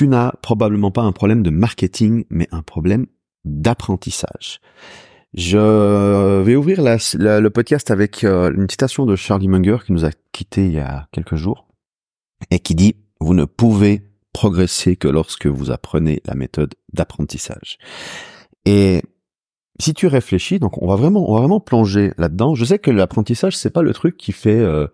tu n'as probablement pas un problème de marketing, mais un problème d'apprentissage. Je vais ouvrir le podcast avec euh, une citation de Charlie Munger qui nous a quittés il y a quelques jours et qui dit vous ne pouvez progresser que lorsque vous apprenez la méthode d'apprentissage. Et si tu réfléchis, donc on va vraiment, on va vraiment plonger là-dedans. Je sais que l'apprentissage c'est pas le truc qui fait euh,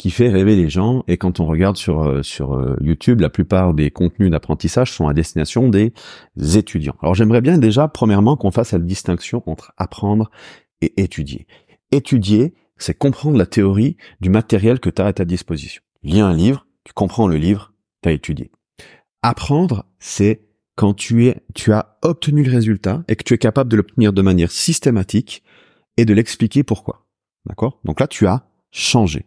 qui fait rêver les gens. Et quand on regarde sur euh, sur euh, YouTube, la plupart des contenus d'apprentissage sont à destination des étudiants. Alors j'aimerais bien déjà, premièrement, qu'on fasse la distinction entre apprendre et étudier. Étudier, c'est comprendre la théorie du matériel que tu as à ta disposition. Lis un livre, tu comprends le livre, tu as étudié. Apprendre, c'est quand tu es, tu as obtenu le résultat et que tu es capable de l'obtenir de manière systématique et de l'expliquer pourquoi. D'accord? Donc là, tu as changé.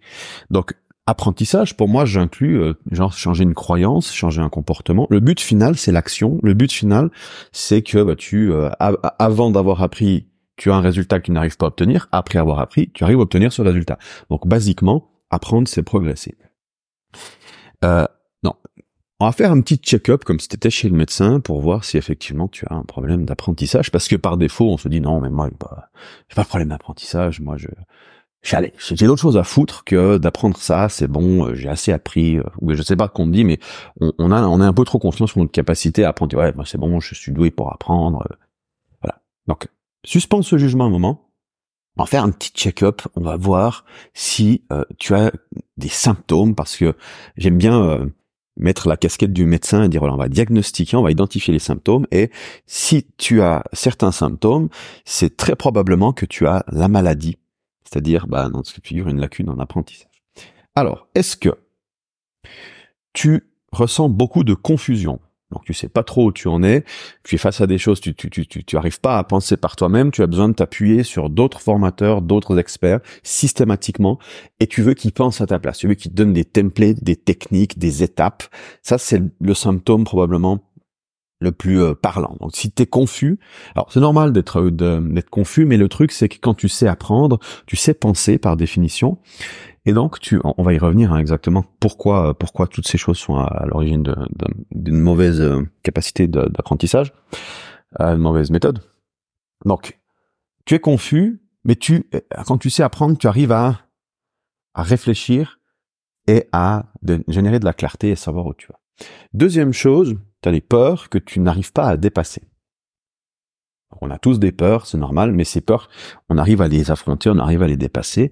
Donc apprentissage, pour moi, j'inclus euh, genre changer une croyance, changer un comportement. Le but final, c'est l'action. Le but final, c'est que bah, tu, euh, avant d'avoir appris, tu as un résultat que tu n'arrives pas à obtenir. Après avoir appris, tu arrives à obtenir ce résultat. Donc, basiquement, apprendre, c'est progresser. Euh, non, on va faire un petit check-up comme si tu étais chez le médecin pour voir si effectivement tu as un problème d'apprentissage. Parce que par défaut, on se dit non, mais moi, j'ai pas de problème d'apprentissage. Moi, je, j'ai j'ai d'autres choses à foutre que d'apprendre ça. C'est bon, euh, j'ai assez appris. Euh, ou je sais pas qu'on me dit, mais on, on, a, on un peu trop confiance sur notre capacité à apprendre. Ouais, bah, c'est bon, je suis doué pour apprendre. Euh, voilà. Donc, suspends ce jugement un moment. On va faire un petit check-up. On va voir si tu as des symptômes, parce que j'aime bien mettre la casquette du médecin et dire voilà on va diagnostiquer, on va identifier les symptômes et si tu as certains symptômes, c'est très probablement que tu as la maladie, c'est-à-dire bah dans ce figure une lacune en apprentissage. Alors, est-ce que tu ressens beaucoup de confusion? Donc tu sais pas trop où tu en es, tu es face à des choses, tu tu tu tu, tu arrives pas à penser par toi-même, tu as besoin de t'appuyer sur d'autres formateurs, d'autres experts systématiquement et tu veux qu'ils pensent à ta place, tu veux qu'ils te donnent des templates, des techniques, des étapes. Ça c'est le symptôme probablement le plus euh, parlant. Donc si tu es confus, alors c'est normal d'être euh, d'être confus mais le truc c'est que quand tu sais apprendre, tu sais penser par définition et donc, tu, on va y revenir hein, exactement pourquoi, pourquoi toutes ces choses sont à, l'origine d'une mauvaise euh, capacité d'apprentissage, une mauvaise méthode. Donc, tu es confus, mais tu, quand tu sais apprendre, tu arrives à, à réfléchir et à générer de la clarté et savoir où tu vas. Deuxième chose, tu as des peurs que tu n'arrives pas à dépasser. On a tous des peurs, c'est normal, mais ces peurs, on arrive à les affronter, on arrive à les dépasser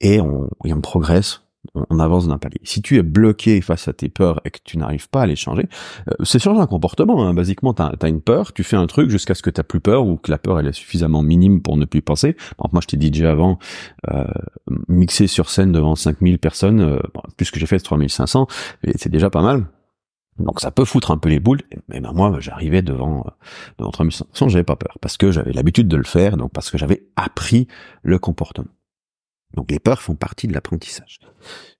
et on, on progresse, on, avance d'un palier. Si tu es bloqué face à tes peurs et que tu n'arrives pas à les changer, euh, c'est changer un comportement. Hein. Basiquement, tu as, une peur, tu fais un truc jusqu'à ce que tu plus peur ou que la peur elle est suffisamment minime pour ne plus penser. moi, je t'ai dit déjà avant, euh, mixer sur scène devant 5000 personnes, euh, plus que j'ai fait, 3500, c'est déjà pas mal. Donc ça peut foutre un peu les boules, mais ben moi j'arrivais devant euh, devant 3500, j'avais pas peur parce que j'avais l'habitude de le faire, donc parce que j'avais appris le comportement. Donc les peurs font partie de l'apprentissage.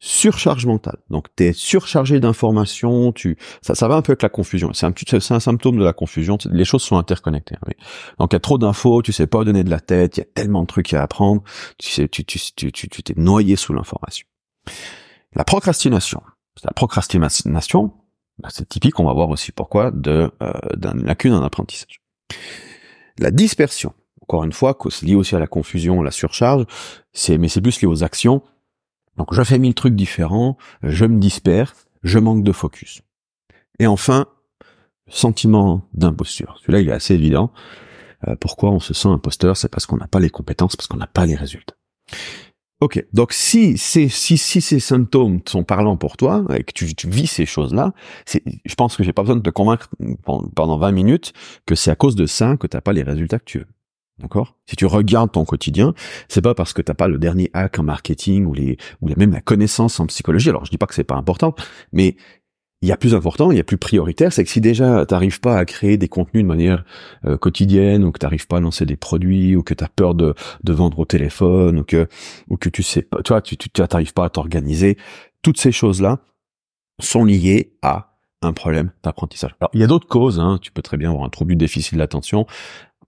Surcharge mentale. Donc tu es surchargé d'informations, tu ça, ça va un peu avec la confusion. C'est un, c'est un symptôme de la confusion. Les choses sont interconnectées. Hein, Donc il y a trop d'infos, tu sais pas donner de la tête, il y a tellement de trucs à apprendre, tu sais, tu tu tu tu t'es noyé sous l'information. La procrastination. La procrastination, bah, c'est typique. On va voir aussi pourquoi de euh, lacune en apprentissage. La dispersion encore une fois, c'est lié aussi à la confusion, la surcharge, mais c'est plus lié aux actions. Donc je fais mille trucs différents, je me disperse, je manque de focus. Et enfin, sentiment d'imposture. Celui-là, il est assez évident. Euh, pourquoi on se sent imposteur? C'est parce qu'on n'a pas les compétences, parce qu'on n'a pas les résultats. Ok, donc si, si, si ces symptômes sont parlants pour toi et que tu, vis ces choses-là, je pense que j'ai pas besoin de te convaincre pendant 20 minutes que c'est à cause de ça que tu n'as pas les résultats que tu veux. D'accord? Si tu regardes ton quotidien, c'est pas parce que t'as pas le dernier hack en marketing ou les ou même la connaissance en psychologie. Alors je dis pas que c'est pas important, mais il y a plus important, il y a plus prioritaire, c'est que si déjà t'arrives pas à créer des contenus de manière euh, quotidienne, ou que t'arrives pas à lancer des produits, ou que t'as peur de, de vendre au téléphone, ou que ou que tu sais pas, toi tu tu t'arrives pas à t'organiser, toutes ces choses là sont liées à un problème d'apprentissage. Alors il y a d'autres causes, hein. tu peux très bien avoir un trouble du déficit de l'attention,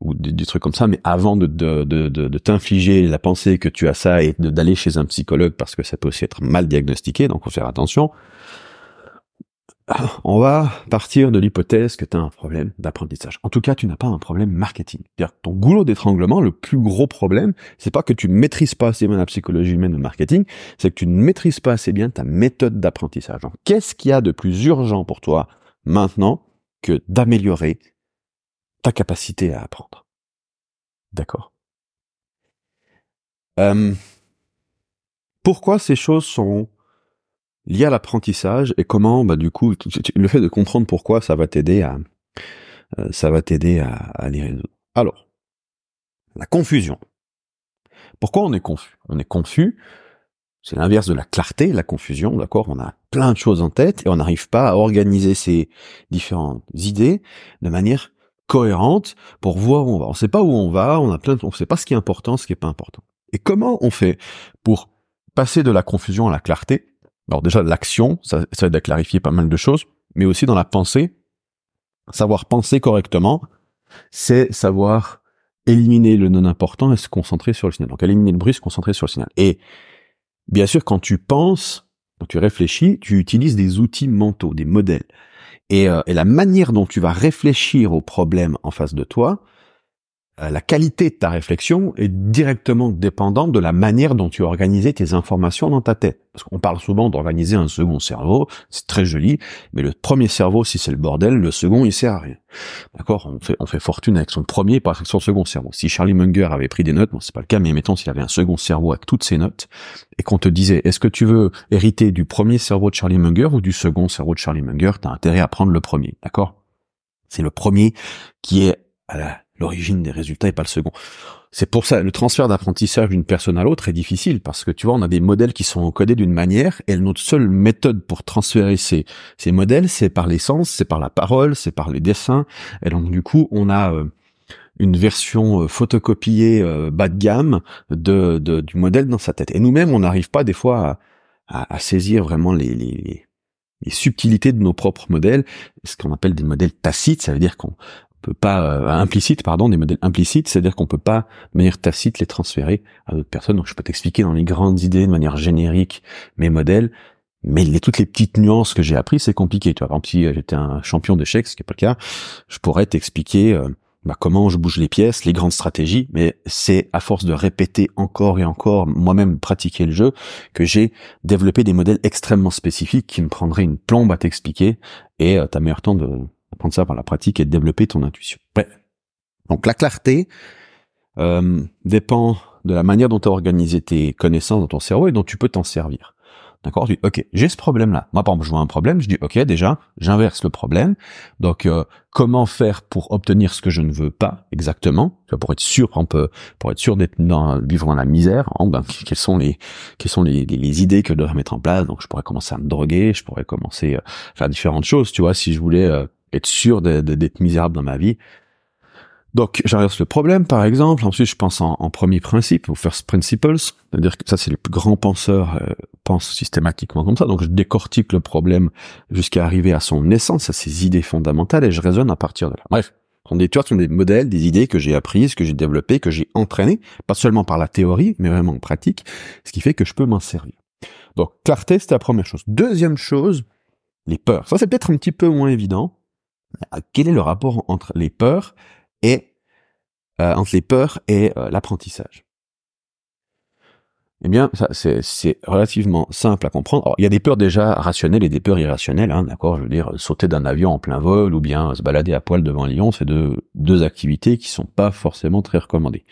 ou des, trucs comme ça, mais avant de, de, de, de, t'infliger la pensée que tu as ça et d'aller chez un psychologue parce que ça peut aussi être mal diagnostiqué, donc faut faire attention. On va partir de l'hypothèse que tu as un problème d'apprentissage. En tout cas, tu n'as pas un problème marketing. C'est-à-dire ton goulot d'étranglement, le plus gros problème, c'est pas que tu ne maîtrises pas assez bien la psychologie humaine ou le marketing, c'est que tu ne maîtrises pas assez bien ta méthode d'apprentissage. Qu'est-ce qu'il y a de plus urgent pour toi maintenant que d'améliorer ta capacité à apprendre? D'accord? Euh, Pourquoi ces choses sont lié à l'apprentissage et comment, bah, du coup, le fait de comprendre pourquoi, ça va t'aider à, euh, ça va t'aider à, à les résoudre. Alors, la confusion. Pourquoi on est confus? On est confus, c'est l'inverse de la clarté, la confusion, d'accord? On a plein de choses en tête et on n'arrive pas à organiser ces différentes idées de manière cohérente pour voir où on va. On sait pas où on va, on a plein, de, on sait pas ce qui est important, ce qui est pas important. Et comment on fait pour passer de la confusion à la clarté alors déjà, l'action, ça, ça aide à clarifier pas mal de choses, mais aussi dans la pensée, savoir penser correctement, c'est savoir éliminer le non important et se concentrer sur le signal. Donc éliminer le bruit, se concentrer sur le signal. Et bien sûr, quand tu penses, quand tu réfléchis, tu utilises des outils mentaux, des modèles. Et, euh, et la manière dont tu vas réfléchir au problème en face de toi, la qualité de ta réflexion est directement dépendante de la manière dont tu as organisé tes informations dans ta tête. Parce qu'on parle souvent d'organiser un second cerveau, c'est très joli, mais le premier cerveau, si c'est le bordel, le second, il sert à rien. D'accord on fait, on fait fortune avec son premier, pas avec son second cerveau. Si Charlie Munger avait pris des notes, bon, c'est pas le cas, mais mettons s'il avait un second cerveau avec toutes ses notes, et qu'on te disait, est-ce que tu veux hériter du premier cerveau de Charlie Munger ou du second cerveau de Charlie Munger, t'as intérêt à prendre le premier, d'accord? C'est le premier qui est à la l'origine des résultats et pas le second. C'est pour ça, le transfert d'apprentissage d'une personne à l'autre est difficile parce que tu vois, on a des modèles qui sont encodés d'une manière et notre seule méthode pour transférer ces, ces modèles, c'est par les sens, c'est par la parole, c'est par les dessins. Et donc, du coup, on a euh, une version euh, photocopiée euh, bas de gamme de, du modèle dans sa tête. Et nous-mêmes, on n'arrive pas des fois à, à, saisir vraiment les, les, les subtilités de nos propres modèles, ce qu'on appelle des modèles tacites, ça veut dire qu'on peut pas euh, implicite pardon des modèles implicites c'est-à-dire qu'on peut pas de manière tacite les transférer à d'autres personnes. Donc je peux t'expliquer dans les grandes idées de manière générique mes modèles. Mais les, toutes les petites nuances que j'ai appris c'est compliqué tu vois. Par exemple si euh, j'étais un champion d'échecs ce qui est pas le cas je pourrais t'expliquer euh, bah, comment je bouge les pièces, les grandes stratégies, mais c'est à force de répéter encore et encore, moi-même pratiquer le jeu, que j'ai développé des modèles extrêmement spécifiques qui me prendraient une plombe à t'expliquer, et euh, t'as meilleur temps de, apprendre ça par la pratique et développer ton intuition. Donc la clarté euh, dépend de la manière dont tu as organisé tes connaissances dans ton cerveau et dont tu peux t'en servir. D'accord? Tu dis, ok, j'ai ce problème-là. Moi, par exemple, je vois un problème, je dis, ok, déjà, j'inverse le problème. Donc, euh, comment faire pour obtenir ce que je ne veux pas exactement? Pour être sûr, on peut, pour être sûr d'être dans vivre dans la misère. Hein, ben, quelles sont les, quelles sont les, les, idées que je dois mettre en place? Donc, je pourrais commencer à me droguer, je pourrais commencer à faire différentes choses. Tu vois, si je voulais euh, être sûr d'être misérable dans ma vie. Donc, j'inverse le problème, par exemple. Ensuite, je pense en, premier principe, ou first principles. C'est-à-dire que ça, c'est les plus grands penseurs euh, pensent systématiquement comme ça. Donc, je décortique le problème jusqu'à arriver à son essence, à ses idées fondamentales, et je raisonne à partir de là. Bref, on des, tu vois, ce sont des modèles, des idées que j'ai apprises, que j'ai développées, que j'ai entraînées, pas seulement par la théorie, mais vraiment en pratique, ce qui fait que je peux m'en servir. Donc, clarté, c'est la première chose. Deuxième chose, les peurs. Ça, c'est peut-être un petit peu moins évident, quel est le rapport entre les peurs et euh, entre les peurs et euh, l'apprentissage? Eh bien, c'est relativement simple à comprendre. Il y a des peurs déjà rationnelles et des peurs irrationnelles, hein, d'accord? Je veux dire, sauter d'un avion en plein vol ou bien se balader à poil devant un lion, c'est deux, deux activités qui sont pas forcément très recommandées.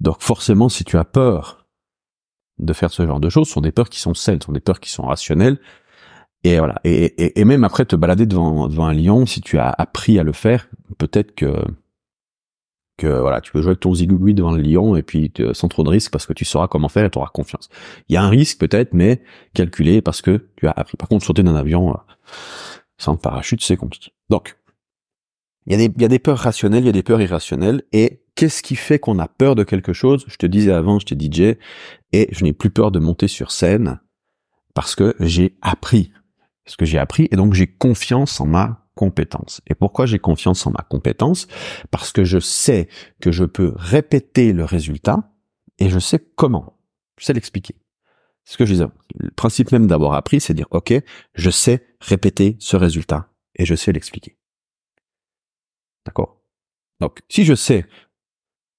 Donc forcément, si tu as peur de faire ce genre de choses, ce sont des peurs qui sont saines, ce sont des peurs qui sont rationnelles, et voilà. Et, et, même après te balader devant, devant un lion, si tu as appris à le faire, peut-être que que voilà, tu peux jouer avec ton zigougoui devant le lion et puis sans trop de risque parce que tu sauras comment faire et tu auras confiance. Il y a un risque peut-être, mais calculé parce que tu as appris. Par contre, sauter d'un avion euh, sans parachute, c'est compliqué. Donc, il y, a des, il y a des peurs rationnelles, il y a des peurs irrationnelles. Et qu'est-ce qui fait qu'on a peur de quelque chose? Je te disais avant, j'étais DJ et je n'ai plus peur de monter sur scène parce que j'ai appris ce que j'ai appris et donc j'ai confiance en ma compétence. Et pourquoi j'ai confiance en ma compétence? Parce que je sais que je peux répéter le résultat et je sais comment. Je sais l'expliquer. ce que je disais. Le principe même d'avoir appris, c'est dire, OK, je sais répéter ce résultat et je sais l'expliquer. D'accord? Donc, si je sais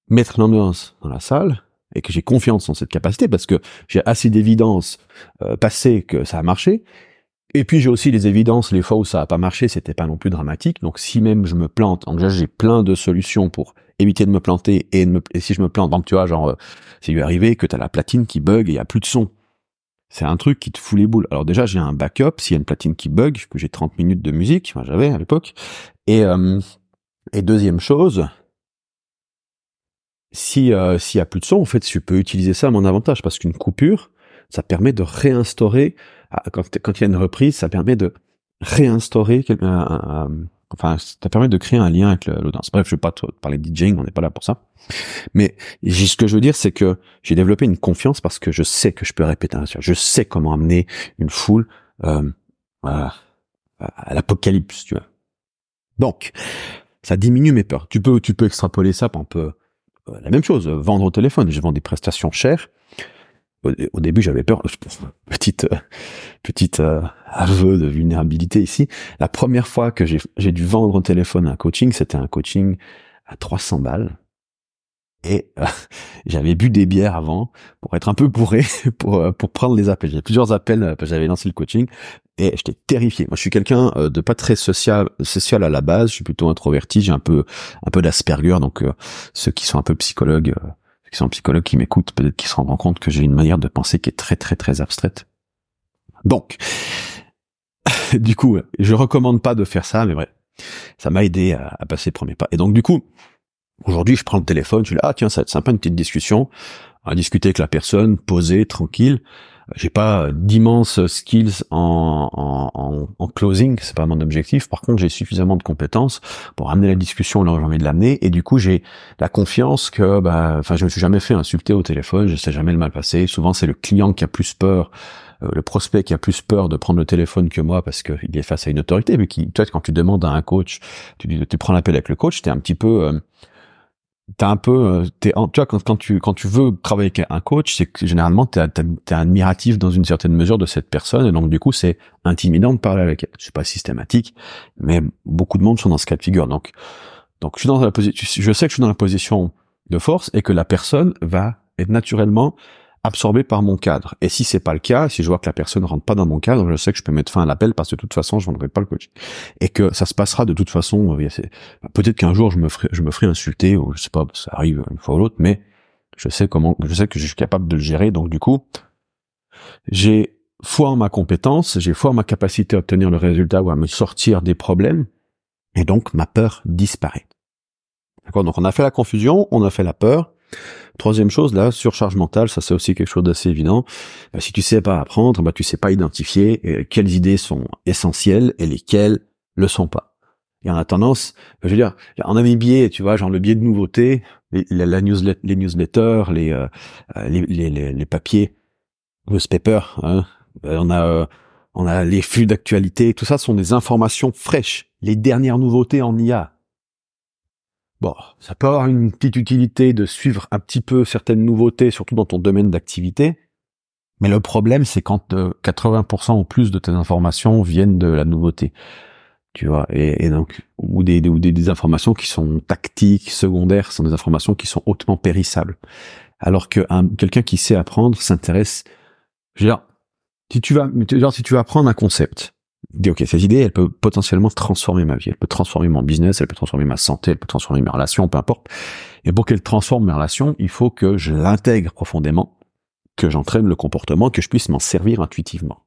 mettre l'ambiance dans la salle et que j'ai confiance en cette capacité parce que j'ai assez d'évidence euh, passée que ça a marché, et puis j'ai aussi les évidences, les fois où ça a pas marché, c'était pas non plus dramatique. Donc si même je me plante, donc j'ai plein de solutions pour éviter de me planter et, si je me plante, donc tu vois, genre, euh, c'est lui arrivé que t'as la platine qui bug et il y a plus de son. C'est un truc qui te fout les boules. Alors déjà, j'ai un backup s'il y a une platine qui bug, que j'ai 30 minutes de musique, moi j'avais à l'époque. Et, euh, et deuxième chose, si euh, s'il y a plus de son, en fait, je peux utiliser ça à mon avantage parce qu'une coupure, ça permet de réinstaurer quand, quand il y a une reprise, ça permet de réinstaurer enfin, ça permet de créer un lien avec l'audience. Bref, je vais pas te parler de DJing, on n'est pas là pour ça. Mais ce que je veux dire, c'est que j'ai développé une confiance parce que je sais que je peux répéter un Je sais comment amener une foule euh, à, l'apocalypse, tu vois. Donc, ça diminue mes peurs. Tu peux, tu peux extrapoler ça, un peu euh, la même chose. Vendre au téléphone. Je vends des prestations chères au, début j'avais peur petite euh, petite euh, aveu de vulnérabilité ici la première fois que j'ai dû vendre au téléphone un coaching c'était un coaching à 300 balles et euh, j'avais bu des bières avant pour être un peu bourré pour pour prendre les appels. J'ai plusieurs appels j'avais lancé le coaching et j'étais terrifié. Moi, je suis quelqu'un de pas très social social à la base. Je suis plutôt introverti. J'ai un peu un peu d'Asperger. Donc ceux qui sont un peu psychologues qui sont psychologues qui m'écoutent, peut-être qu'ils se rendront compte que j'ai une manière de penser qui est très très très abstraite. Donc, du coup, je recommande pas de faire ça, mais vrai, ça m'a aidé à, passer le premier pas. Et donc, du coup, aujourd'hui, je prends le téléphone, je dis ah tiens, ça va être sympa une petite discussion, à discuter avec la personne, poser, tranquille j'ai pas d'immenses skills en, en, en, closing, c'est pas mon objectif. Par contre, j'ai suffisamment de compétences pour amener la discussion là où j'ai envie de l'amener, et du coup, j'ai la confiance que, bah, enfin, je me suis jamais fait insulter au téléphone, je sais jamais le mal passer. Souvent, c'est le client qui a plus peur euh, le prospect qui a plus peur de prendre le téléphone que moi parce qu'il est face à une autorité, mais qui, toi, quand tu demandes à un coach, tu, tu prends l'appel avec le coach, t'es un petit peu, euh, t'as un peu, euh, t'es, tu vois, quand, tu quand tu veux travailler avec un coach, c'est que généralement t'es, t'es admiratif dans une certaine mesure de cette personne, et donc du coup c'est intimidant de parler avec elle. C'est pas systématique, mais beaucoup de monde sont dans ce cas de figure. Donc, donc je suis dans la position, je sais que je suis dans la position de force et que la personne va être naturellement absorbé par mon cadre. Et si c'est pas le cas, si je vois que la personne rentre pas dans mon cadre, je sais que je peux mettre fin à l'appel parce que de toute façon, je vendrai pas le coach. Et que ça se passera de toute façon. Peut-être qu'un jour je me ferai, je me ferai insulter ou je sais pas, ça arrive une fois ou l'autre, mais je sais comment, je sais que je suis capable de le gérer. Donc du coup, j'ai foi en ma compétence, j'ai foi en ma capacité à obtenir le résultat ou à me sortir des problèmes, et donc ma peur disparaît. D'accord? Donc on a fait la confusion, on a fait la peur. Troisième chose, la surcharge mentale, ça c'est aussi quelque chose d'assez évident. Euh, si tu sais pas apprendre, bah tu sais pas identifier euh, quelles idées sont essentielles et lesquelles le sont pas. Et en a tendance, je veux dire, on a mes biais, tu vois, genre le biais de nouveauté, les, la les newsletters, les, euh, les, les, les, papiers, newspaper, hein, on a on a les flux d'actualité, tout ça sont des informations fraîches, les dernières nouveautés en IA, Bon, ça peut avoir une petite utilité de suivre un petit peu certaines nouveautés, surtout dans ton domaine d'activité. Mais le problème, c'est quand 80% euh, ou plus de tes informations viennent de la nouveauté. Tu vois, et, donc, ou des, des, informations qui sont tactiques, secondaires, sont des informations qui sont hautement périssables. Alors que quelqu'un qui sait apprendre s'intéresse, je veux dire, si tu vas, genre, si tu vas apprendre un concept, dit ok cette idée elle peut potentiellement transformer ma vie. Elle peut transformer mon business elle peut transformer ma santé elle peut transformer mes relations peu importe. Et pour qu'elle transforme mes relations il faut que je l'intègre profondément que j'entraîne le comportement que je puisse m'en servir intuitivement.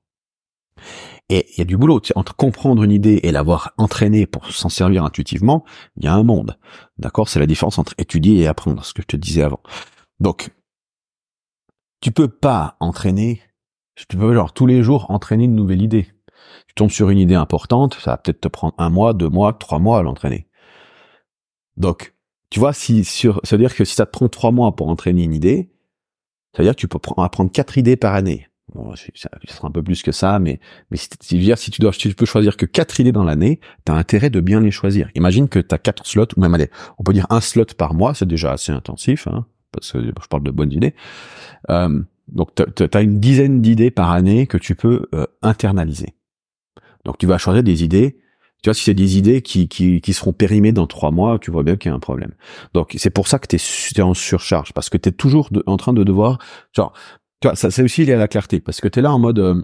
Et il y a du boulot. Entre comprendre une idée et l'avoir entraînée pour s'en servir intuitivement il y a un monde. D'accord? C'est la différence entre étudier et apprendre ce que je te disais avant. Donc tu peux pas entraîner tu peux genre tous les jours entraîner une nouvelle idée tu tombes sur une idée importante, ça va peut-être te prendre un mois, deux mois, trois mois à l'entraîner. Donc, tu vois, si sur, ça veut dire que si ça te prend trois mois pour entraîner une idée, ça veut dire que tu peux apprendre quatre idées par année. Bon, ça, sera un peu plus que ça, mais mais si, si tu dois, si tu peux choisir que quatre idées dans l'année, tu as intérêt de bien les choisir. Imagine que tu as quatre slots, ou même allez, on peut dire un slot par mois, c'est déjà assez intensif, hein, parce que je parle de bonnes idées. Euh, Donc, tu as une dizaine d'idées par année que tu peux euh, internaliser. Donc, tu vas choisir des idées. Tu vois, si c'est des idées qui, qui, qui seront périmées dans trois mois, tu vois bien qu'il y a un problème. Donc, c'est pour ça que tu es, en surcharge, parce que tu es toujours en train de devoir... Genre, tu vois, ça c'est aussi lié à la clarté, parce que tu es là en mode... Euh,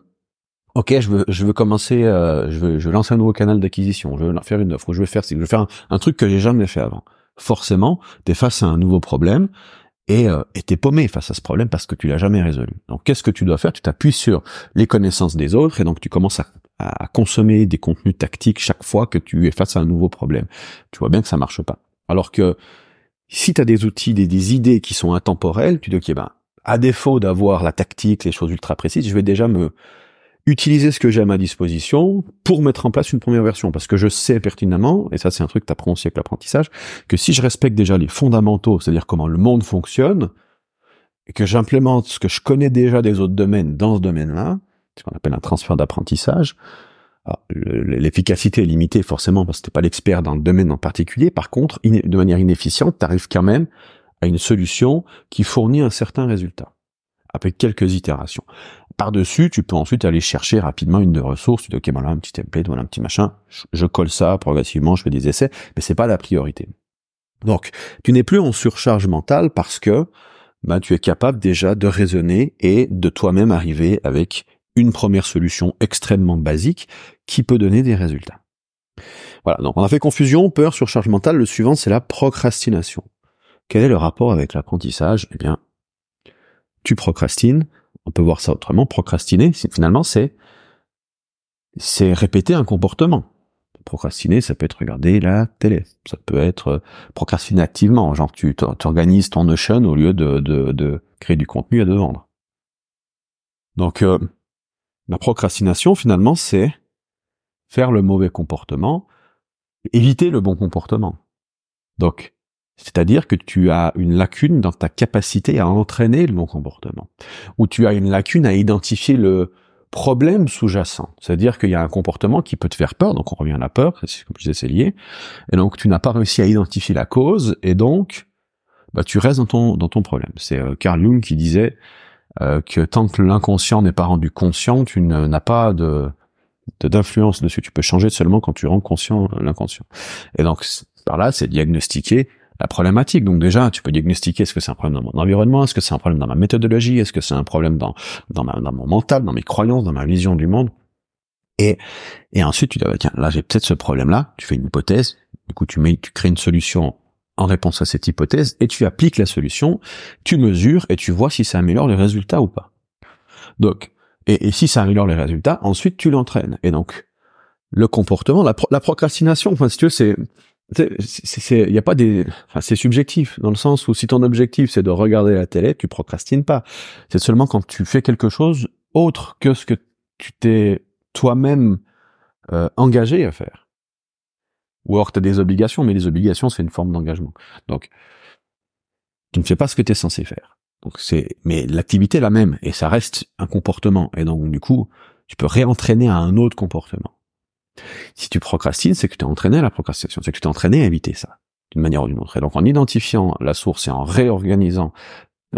ok, je veux, je veux commencer, euh, je, veux, je veux lancer un nouveau canal d'acquisition, je veux faire une offre, je veux faire, je veux faire un, un truc que j'ai jamais fait avant. Forcément, tu es face à un nouveau problème et euh, t'es paumé face à ce problème parce que tu l'as jamais résolu. Donc qu'est-ce que tu dois faire? Tu t'appuies sur les connaissances des autres et donc tu commences à, à, consommer des contenus tactiques chaque fois que tu es face à un nouveau problème. Tu vois bien que ça marche pas. Alors que si tu as des outils, des, idées qui sont intemporelles, tu dis ok ben à défaut d'avoir la tactique, les choses ultra précises, je vais déjà me utiliser ce que j'ai à ma disposition pour mettre en place une première version. Parce que je sais pertinemment, et ça c'est un truc que tu apprends aussi avec l'apprentissage, que si je respecte déjà les fondamentaux, c'est-à-dire comment le monde fonctionne, et que j'implémente ce que je connais déjà des autres domaines dans ce domaine-là, ce qu'on appelle un transfert d'apprentissage, l'efficacité est limitée forcément parce que t'es pas l'expert dans le domaine en particulier. Par contre, de manière inefficiente, tu arrives quand même à une solution qui fournit un certain résultat avec quelques itérations. Par-dessus, tu peux ensuite aller chercher rapidement une de ressources. Tu dis, OK, voilà, un petit template, voilà un petit machin. Je, colle ça progressivement, je fais des essais, mais c'est pas la priorité. Donc, tu n'es plus en surcharge mentale parce que bah, tu es capable déjà de raisonner et de toi-même arriver avec une première solution extrêmement basique qui peut donner des résultats. Voilà, donc on a fait confusion, peur, surcharge mentale. Le suivant, c'est la procrastination. Quel est le rapport avec l'apprentissage? Eh bien, tu procrastines, on peut voir ça autrement, procrastiner, finalement, c'est c'est répéter un comportement. Procrastiner, ça peut être regarder la télé, ça peut être euh, procrastiner activement, genre tu organises ton Notion au lieu de, de, créer du contenu et de vendre. Donc euh, la procrastination, finalement, c'est faire le mauvais comportement, éviter le bon comportement. Donc, c'est-à-dire que tu as une lacune dans ta capacité à entraîner le bon comportement. Ou tu as une lacune à identifier le problème sous-jacent. C'est-à-dire qu'il y a un comportement qui peut te faire peur, donc on revient à la peur, comme je disais, c'est lié. Et donc tu n'as pas réussi à identifier la cause, et donc bah, tu restes dans ton, dans ton problème. C'est euh, Carl Jung qui disait euh, que tant que l'inconscient n'est pas rendu conscient, tu n'as pas de d'influence dessus. Tu peux changer seulement quand tu rends conscient l'inconscient. Et donc par là, c'est diagnostiquer la problématique. Donc déjà, tu peux diagnostiquer est-ce que c'est un problème dans mon environnement, est-ce que c'est un problème dans ma méthodologie, est-ce que c'est un problème dans dans, ma, dans mon mental, dans mes croyances, dans ma vision du monde. Et et ensuite tu dis bah, tiens là j'ai peut-être ce problème-là. Tu fais une hypothèse. Du coup tu mets tu crées une solution en réponse à cette hypothèse et tu appliques la solution. Tu mesures et tu vois si ça améliore les résultats ou pas. Donc et, si ça améliore les résultats, ensuite tu l'entraînes. Et donc le comportement, la, la procrastination, enfin si tu veux, c'est il y a pas des enfin c'est subjectif dans le sens où si ton objectif c'est de regarder la télé tu procrastines pas. C'est seulement quand tu fais quelque chose autre que ce que tu t'es toi-même euh, engagé à faire. Ou alors tu as des obligations mais les obligations c'est une forme d'engagement. Donc tu ne fais pas ce que tu es censé faire. Donc c'est mais l'activité est la même et ça reste un comportement. Et donc du coup tu peux réentraîner à un autre comportement si tu procrastines, c'est que tu t'es entraîné à la procrastination, c'est que tu t'es entraîné à éviter ça, d'une manière ou d'une autre. Et donc en identifiant la source et en réorganisant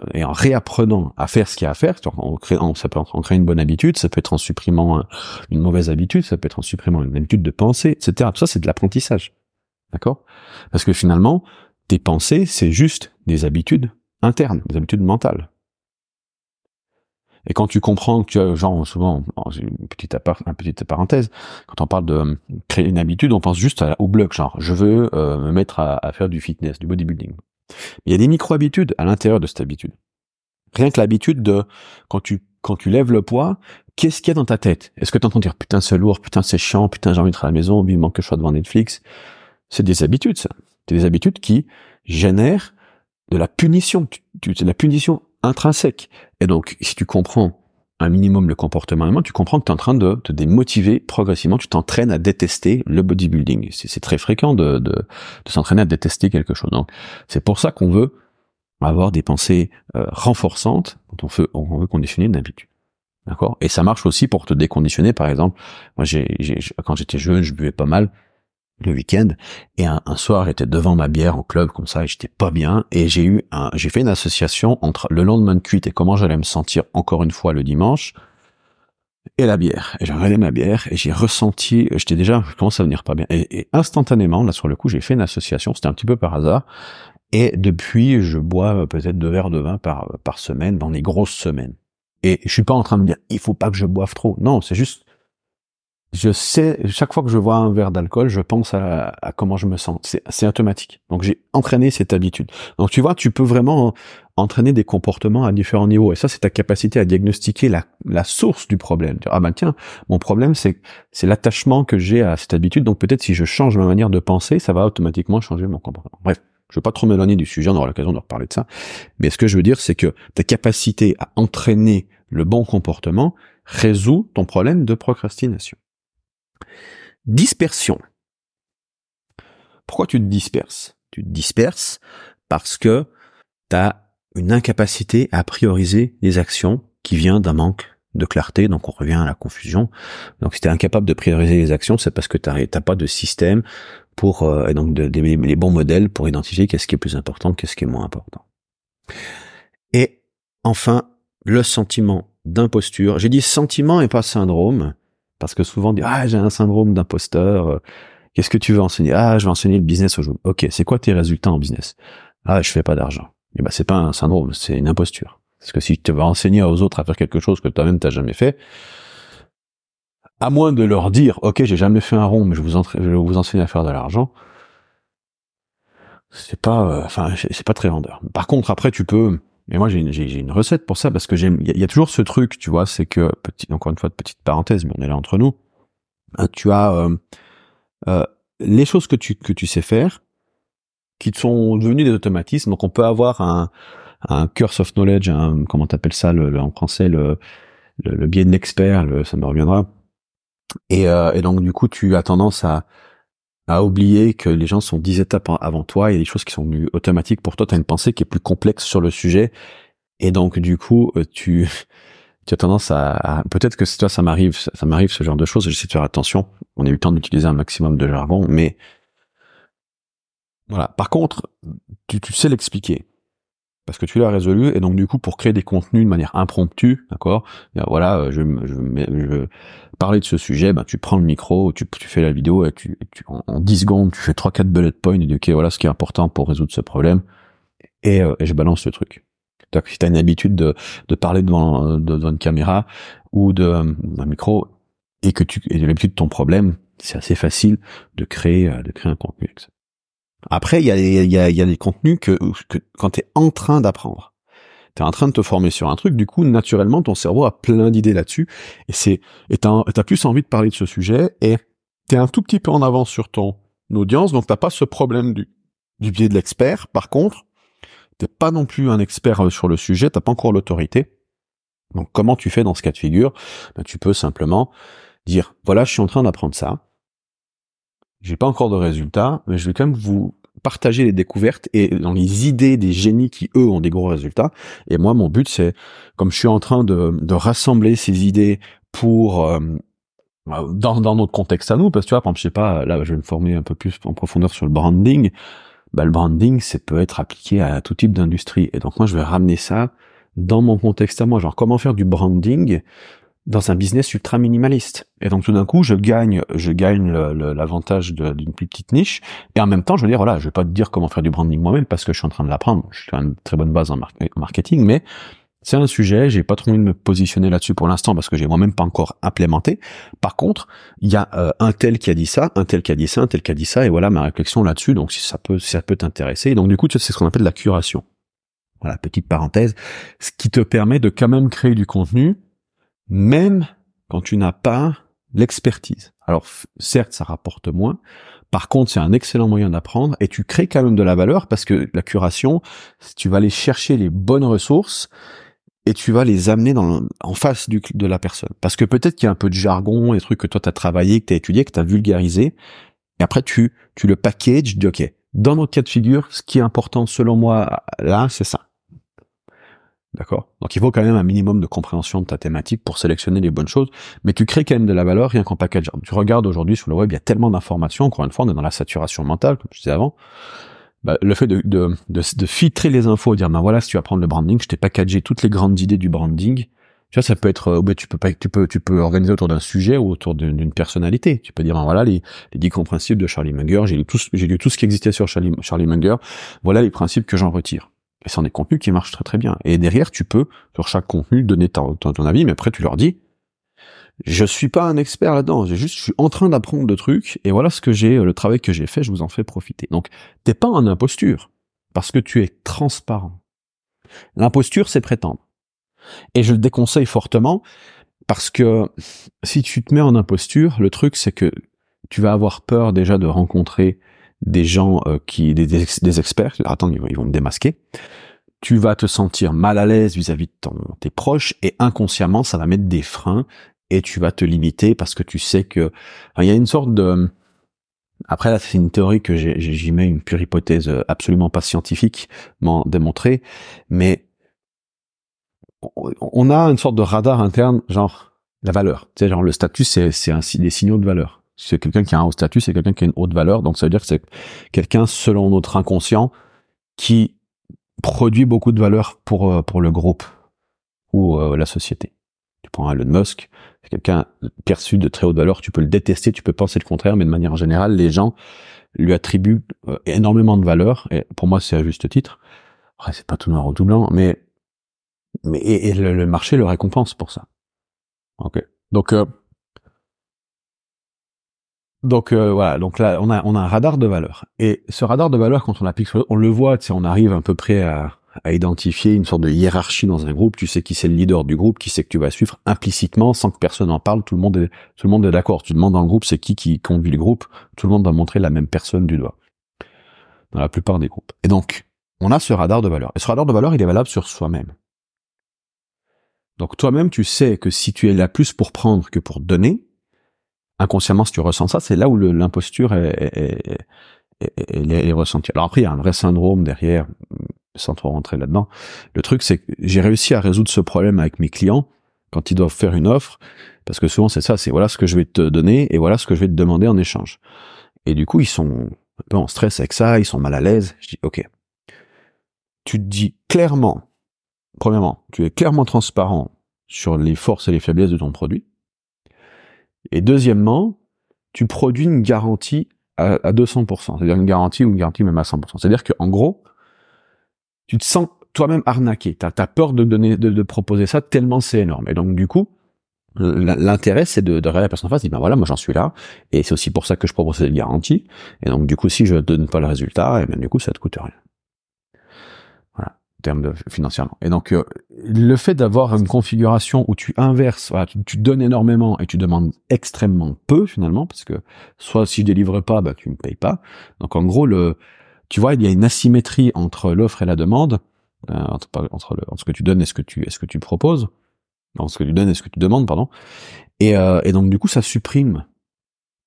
euh, et en réapprenant à faire ce qu'il y a à faire, ça peut être en créant une bonne habitude, ça peut être en supprimant une mauvaise habitude, ça peut être en supprimant une habitude de pensée, etc. Tout ça, c'est de l'apprentissage. D'accord? Parce que finalement, tes pensées, c'est juste des habitudes internes, des habitudes mentales. Et quand tu comprends que, genre, souvent, une petite, une petite parenthèse, quand on parle de euh, créer une habitude, on pense juste au bloc, genre, je veux euh, me mettre à, faire du fitness, du bodybuilding. il y a des micro-habitudes à l'intérieur de cette habitude. Rien que l'habitude de, quand tu, quand tu lèves le poids, qu'est-ce qu'il y a dans ta tête? Est-ce que tu entends dire, putain, c'est lourd, putain, c'est chiant, putain, j'ai envie de à la maison, vivement que je sois devant Netflix C'est des habitudes, ça. C'est des habitudes qui génèrent de la punition. C'est de la punition intrinsèque. Et donc, si tu comprends un minimum le comportement tu comprends que tu es en train de te démotiver progressivement, tu t'entraînes à détester le bodybuilding. C'est très fréquent de, s'entraîner à détester quelque chose. Donc, c'est pour ça qu'on veut avoir des pensées euh, renforçantes quand on veut, on veut conditionner une habitude. D'accord? Et ça marche aussi pour te déconditionner. Par exemple, moi, quand j'étais jeune, je buvais pas mal. Le week-end et un, soir j'étais devant ma bière en club comme ça et j'étais pas bien. Et j'ai eu un j'ai fait une association entre le lendemain de cuite et comment j'allais me sentir encore une fois le dimanche et la bière. Et j'ai regardé ma bière et j'ai ressenti j'étais déjà je commence à venir pas bien? Et, et instantanément là sur le coup j'ai fait une association c'était un petit peu par hasard. Et depuis je bois peut-être deux verres de vin par par semaine dans les grosses semaines. Et je suis pas en train de me dire il faut pas que je boive trop. Non c'est juste je sais, chaque fois que je vois un verre d'alcool, je pense à, comment je me sens. C'est automatique. Donc j'ai entraîné cette habitude. Donc tu vois, tu peux vraiment entraîner des comportements à différents niveaux. Et ça, c'est ta capacité à diagnostiquer la, la source du problème. Ah ben tiens, mon problème, c'est c'est l'attachement que j'ai à cette habitude. Donc peut-être si je change ma manière de penser, ça va automatiquement changer mon comportement. Bref, je veux pas trop m'éloigner du sujet, on aura l'occasion de reparler de ça. Mais ce que je veux dire, c'est que ta capacité à entraîner le bon comportement résout ton problème de procrastination. Dispersion. Pourquoi tu te disperses? Tu te disperses parce que tu as une incapacité à prioriser les actions qui vient d'un manque de clarté, donc on revient à la confusion. Donc si tu es incapable de prioriser les actions, c'est parce que tu n'as pas de système pour euh, et donc de, les bons modèles pour identifier qu'est-ce qui est plus important, qu'est-ce qui est moins important. Et enfin, le sentiment d'imposture. J'ai dit sentiment et pas syndrome parce que souvent, on dit, ah, j'ai un syndrome d'imposteur. Euh, qu'est-ce que tu veux enseigner? Ah, je vais enseigner le business gens. Ok, c'est quoi tes résultats en business? Ah, je fais pas d'argent. Eh ben, c'est pas un syndrome, c'est une imposture. Parce que si tu vas enseigner aux autres à faire quelque chose que toi-même t'as jamais fait, à moins de leur dire, ok, j'ai jamais fait un rond, mais je vous, vais vous enseigner à faire de l'argent, c'est pas, euh, enfin, c'est pas très vendeur. Par contre, après, tu peux, mais moi, j'ai une, une recette pour ça parce que j'aime. Il y, a toujours ce truc, tu vois, c'est que petit, encore une fois de petite parenthèse, mais on est là entre nous. Euh, tu as euh, euh, les choses que tu que tu sais faire, qui sont devenues des automatismes. Donc, on peut avoir un un curse of knowledge, un comment t'appelles ça le, en français le, le, biais de l'expert, ça me reviendra. Et, euh, et donc du coup, tu as tendance à à oublier que les gens sont dix étapes avant toi, il y a des choses qui sont automatiques pour toi, tu as une pensée qui est plus complexe sur le sujet, et donc du coup, euh, tu, tu as tendance à, peut-être que toi ça m'arrive, ça, m'arrive ce genre de choses, j'essaie de faire attention, on a eu le temps d'utiliser un maximum de jargon, mais voilà. Par contre, tu sais l'expliquer parce que tu l'as résolu et donc du coup pour créer des contenus de manière impromptue, d'accord Voilà, euh, je, je, je, parler de ce sujet, ben tu prends le micro, tu, tu fais la vidéo et tu, tu en, 10 secondes tu fais trois quatre bullet points et dis ok voilà ce qui est important pour résoudre ce problème et, euh, et je balance le truc. Donc si tu as une habitude de, de parler devant, devant une caméra ou de, un micro et que tu as l'habitude de ton problème, c'est assez facile de créer euh, de créer un contenu. Après, il y a, des contenus que, que quand tu es en train d'apprendre, tu es en train de te former sur un truc, du coup, naturellement, ton cerveau a plein d'idées là-dessus, et c'est et t'as as plus envie de parler de ce sujet, et tu es un tout petit peu en avance sur ton audience, donc t'as pas ce problème du, du biais de l'expert. Par contre, t'es pas non plus un expert euh, sur le sujet, t'as pas encore l'autorité. Donc comment tu fais dans ce cas de figure? Ben, Tu peux simplement dire, voilà, je suis en train d'apprendre ça, j'ai pas encore de résultats, mais je vais quand même vous partager les découvertes et dans les idées des génies qui eux ont des gros résultats. Et moi, mon but, c'est comme je suis en train de, de rassembler ces idées pour euh, dans, dans notre contexte à nous, parce que tu vois, par exemple, je sais pas, là, je vais me former un peu plus en profondeur sur le branding. Bah, le branding, ça peut être appliqué à tout type d'industrie. Et donc moi, je vais ramener ça dans mon contexte à moi, genre comment faire du branding dans un business ultra minimaliste. Et donc tout d'un coup, je gagne, je gagne l'avantage d'une plus petite niche. Et en même temps, je veux dire, voilà, je vais pas te dire comment faire du branding moi-même parce que je suis en train de l'apprendre. Je suis une très bonne base en marketing, mais c'est un sujet. J'ai pas trop envie de me positionner là-dessus pour l'instant parce que j'ai moi-même pas encore implémenté. Par contre, il y a euh, un tel qui a dit ça, un tel qui a dit ça, un tel qui a dit ça, et voilà ma réflexion là-dessus. Donc si ça peut, si ça peut t'intéresser. Donc du coup, c'est ce qu'on appelle la curation. Voilà, petite parenthèse, ce qui te permet de quand même créer du contenu même quand tu n'as pas l'expertise. Alors certes, ça rapporte moins. Par contre, c'est un excellent moyen d'apprendre et tu crées quand même de la valeur parce que la curation, tu vas aller chercher les bonnes ressources et tu vas les amener en face de la personne. Parce que peut-être qu'il y a un peu de jargon, des trucs que toi tu as travaillé, que tu as étudié, que tu as vulgarisé. Et après, tu, tu le packages, dis, OK, dans notre cas de figure, ce qui est important selon moi là, c'est ça. D'accord? Donc il faut quand même un minimum de compréhension de ta thématique pour sélectionner les bonnes choses, mais tu crées quand même de la valeur rien qu'en package. Tu regardes aujourd'hui sur le web, il y a tellement d'informations, encore une fois, on est dans la saturation mentale, comme je disais avant. Bah, le fait de, filtrer les infos, dire ben voilà, si tu vas prendre le branding, je t'ai packagé toutes les grandes idées du branding. Tu vois, ça peut être, bah, tu peux pas, tu peux, tu peux organiser autour d'un sujet ou autour d'une personnalité. Tu peux dire ben voilà les, les 10 grands principes de Charlie Munger. J'ai lu tout, j'ai lu tout ce qui existait sur Charlie, Charlie Munger. Voilà les principes que j'en retire. Et c'en est contenu qui marche très très bien. Et derrière, tu peux, sur chaque contenu, donner ton, ton, avis, mais après, tu leur dis, je suis pas un expert là-dedans, j'ai juste, je suis en train d'apprendre de trucs, et voilà ce que j'ai, le travail que j'ai fait, je vous en fais profiter. Donc, t'es pas en imposture, parce que tu es transparent. L'imposture, c'est prétendre. Et je le déconseille fortement, parce que si tu te mets en imposture, le truc, c'est que tu vas avoir peur déjà de rencontrer des gens euh, qui des, des, experts, attends, ils vont, ils vont me démasquer. Tu vas te sentir mal à l'aise vis-à-vis de ton, tes proches et inconsciemment, ça va mettre des freins et tu vas te limiter parce que tu sais que il y a une sorte de après là c'est une théorie que j'y mets une pure hypothèse euh, absolument pas scientifiquement démontrée, mais on a une sorte de radar interne genre la valeur. Tu sais, genre le statut c'est c'est des signaux de valeur c'est quelqu'un qui a un haut statut, c'est quelqu'un qui a une haute valeur, donc ça veut dire que c'est quelqu'un selon notre inconscient qui produit beaucoup de valeur pour euh, pour le groupe ou euh, la société. Tu prends Elon Musk, c'est quelqu'un perçu de très haute valeur, tu peux le détester, tu peux penser le contraire, mais de manière générale, les gens lui attribuent euh, énormément de valeur, et pour moi c'est à juste titre. Après, c'est pas tout noir ou tout blanc, mais mais et, le, marché le récompense pour ça. Ok. Donc donc euh, voilà, donc là on a on a un radar de valeur. Et ce radar de valeur, quand on l'applique, on le voit, tu on arrive à peu près à, à identifier une sorte de hiérarchie dans un groupe. Tu sais qui c'est le leader du groupe, qui c'est que tu vas suivre implicitement, sans que personne en parle. Tout le monde est tout le monde est d'accord. Tu demandes dans le groupe, c'est qui qui conduit le groupe. Tout le monde va montrer la même personne du doigt. Dans la plupart des groupes. Et donc on a ce radar de valeur. Et ce radar de valeur, il est valable sur soi-même. Donc toi-même, tu sais que si tu es là plus pour prendre que pour donner, inconsciemment, si tu ressens ça, c'est là où l'imposture est, est, ressentie. Alors après, il y a un vrai syndrome derrière, sans trop rentrer là-dedans. Le truc, c'est que j'ai réussi à résoudre ce problème avec mes clients quand ils doivent faire une offre, parce que souvent c'est ça, c'est voilà ce que je vais te donner et voilà ce que je vais te demander en échange. Et du coup, ils sont un peu en stress avec ça, ils sont mal à l'aise. Je dis, ok, tu te dis clairement, premièrement, tu es clairement transparent sur les forces et les faiblesses de ton produit. Et deuxièmement, tu produis une garantie à, 200%, c'est-à-dire une garantie ou une garantie même à 100%. C'est-à-dire qu'en gros, tu te sens toi-même arnaqué. Tu as, peur de, donner, de, proposer ça tellement c'est énorme. Et donc du coup, l'intérêt c'est de, de regarder la personne en face, et ben voilà, moi j'en suis là, et c'est aussi pour ça que je propose cette garantie. Et donc du coup, si je donne pas le résultat, et ben du coup, ça te coûte rien termes de financièrement. Et donc, euh, le fait d'avoir une configuration où tu inverses, voilà, tu, donnes énormément et tu demandes extrêmement peu finalement, parce que soit si je délivre pas, bah tu me payes pas. Donc en gros, le, tu vois, il y a une asymétrie entre l'offre et la demande, euh, entre, entre, ce que tu donnes et ce que tu, est ce que tu proposes, entre ce que tu donnes et ce que tu demandes, pardon. Et, euh, et donc du coup, ça supprime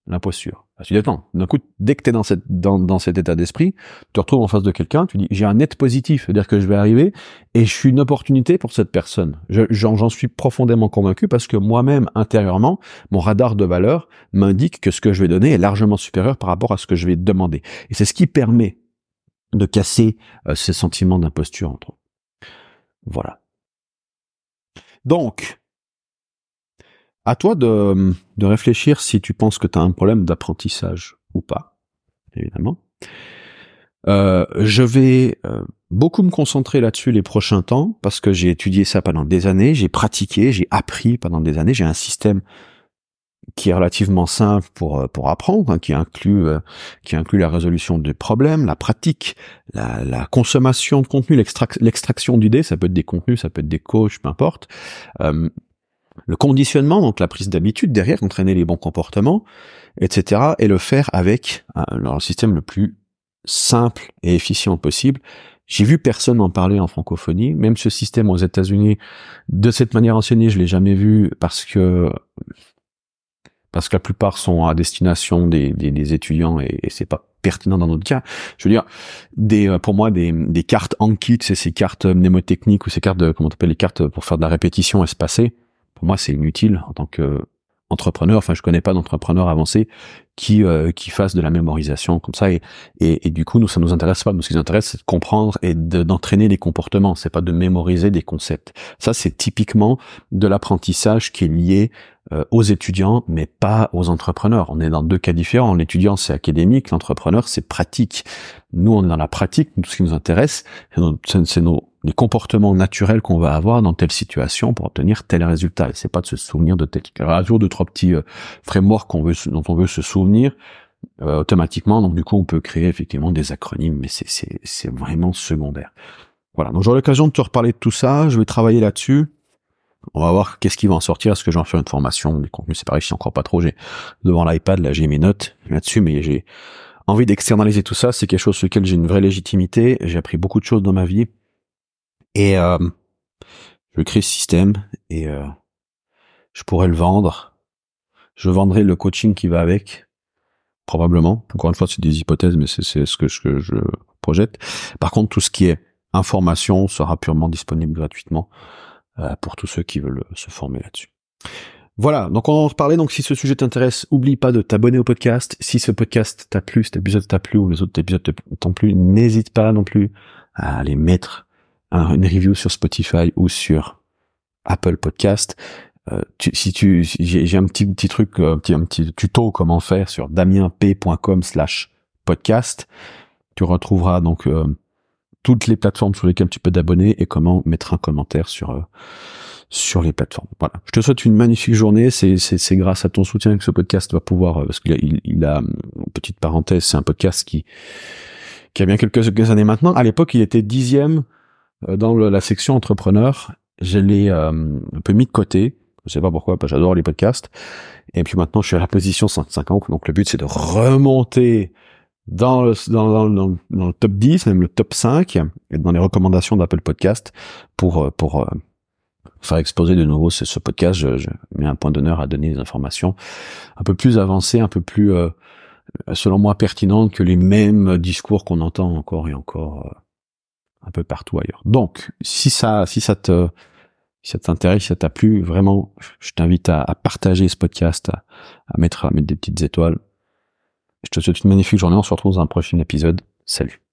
l'imposture. Tu dis, attends, d'un coup, dès que tu es dans, cette, dans, dans cet état d'esprit, tu te retrouves en face de quelqu'un, tu dis, j'ai un net positif, c'est-à-dire que je vais arriver et je suis une opportunité pour cette personne. J'en suis profondément convaincu parce que moi-même, intérieurement, mon radar de valeur m'indique que ce que je vais donner est largement supérieur par rapport à ce que je vais demander. Et c'est ce qui permet de casser euh, ces sentiments d'imposture entre eux. Voilà. Donc, à toi de, de réfléchir si tu penses que tu as un problème d'apprentissage ou pas, évidemment. Euh, je vais euh, beaucoup me concentrer là-dessus les prochains temps parce que j'ai étudié ça pendant des années, j'ai pratiqué, j'ai appris pendant des années, j'ai un système qui est relativement simple pour euh, pour apprendre, hein, qui inclut qui inclut la résolution des problèmes, la pratique, la, la consommation de contenu, l'extraction d'idées, ça peut être des contenus, ça peut être des coachs, peu importe, le conditionnement, donc la prise d'habitude derrière, entraîner les bons comportements, etc., et le faire avec alors, le système le plus simple et efficient possible. J'ai vu personne en parler en francophonie, même ce système aux États-Unis, de cette manière enseignée, je l'ai jamais vu parce que parce que la plupart sont à destination des, des, étudiants et, et c'est pas pertinent dans notre cas. Je veux dire, des, euh, pour moi, des, des cartes Anki, c'est ces cartes mnémotechniques ou ces cartes, de, comment t'appelles les cartes pour faire de la répétition espacée. Pour moi, c'est inutile en tant que entrepreneur. Enfin, je connais pas d'entrepreneur avancé qui euh, qui fasse de la mémorisation comme ça et, et, du coup nous ça nous intéresse pas. Nous ce qui nous intéresse c'est de comprendre et d'entraîner des comportements. C'est pas de mémoriser des concepts. Ça c'est typiquement de l'apprentissage qui est lié euh, aux étudiants mais pas aux entrepreneurs. On est dans deux cas différents. L'étudiant c'est académique. L'entrepreneur c'est pratique. Nous on est dans la pratique. Tout ce qui nous intéresse c'est nos les comportements naturels qu'on va avoir dans telle situation pour obtenir tel résultat. Et c'est pas de se souvenir de tel. Alors, toujours deux trois petits euh, frameworks qu'on veut, dont on veut se souvenir euh, automatiquement. Donc du coup, on peut créer effectivement des acronymes, mais c'est c'est c'est vraiment secondaire. Voilà. Donc j'aurai l'occasion de te reparler de tout ça. Je vais travailler là-dessus. On va voir qu'est-ce qui va en sortir. Est-ce que je vais en faire une formation Du contenu, c'est pareil. Je sais encore pas trop. J'ai devant l'iPad là, j'ai mes notes là-dessus, mais j'ai envie d'externaliser tout ça. C'est quelque chose sur lequel j'ai une vraie légitimité. J'ai appris beaucoup de choses dans ma vie et euh, je crée ce système et euh, je pourrais le vendre. Je vendrai le coaching qui va avec, probablement. Encore une fois, c'est des hypothèses, mais c'est ce que je, je, projette. Par contre, tout ce qui est information sera purement disponible gratuitement euh, pour tous ceux qui veulent se former là-dessus. Voilà, donc on en reparlait. Donc si ce sujet t'intéresse, oublie pas de t'abonner au podcast. Si ce podcast t'a plu, cet épisode t'a plu ou les autres épisodes t'ont plu, n'hésite pas non plus à les mettre une review sur Spotify ou sur Apple Podcast. Euh, si tu, j'ai un petit petit truc, euh, un petit, un petit tuto comment faire sur damienp.com/slash podcast. Tu retrouveras donc euh, toutes les plateformes sur lesquelles tu peux t'abonner et comment mettre un commentaire sur sur les plateformes. Voilà. Je te souhaite une magnifique journée. C'est c'est grâce à ton soutien que ce podcast va pouvoir parce qu'il a, il, a petite parenthèse, c'est un podcast qui qui a bien quelques années maintenant. À l'époque, il était dixième euh, dans la section entrepreneur, je l'ai euh, un peu mis de côté. Je sais pas pourquoi, parce que j'adore les podcasts. Et puis maintenant, je suis à la position 150. Donc le but, c'est de remonter dans le, dans, dans, dans, le top 10, même le top 5, et dans les recommandations d'Apple Podcast pour, euh, pour faire exposer de nouveau ce, podcast. Je, je, mets un point d'honneur à donner des informations un peu plus avancées, un peu plus, selon moi, pertinentes que les mêmes discours qu'on entend encore et encore un peu partout ailleurs. Donc, si ça, si ça te, ça t'intéresse, si ça t'a plu, vraiment, je t'invite à, partager ce podcast, à, mettre, à mettre des petites étoiles. Je te souhaite une magnifique journée. On se retrouve dans un prochain épisode. Salut.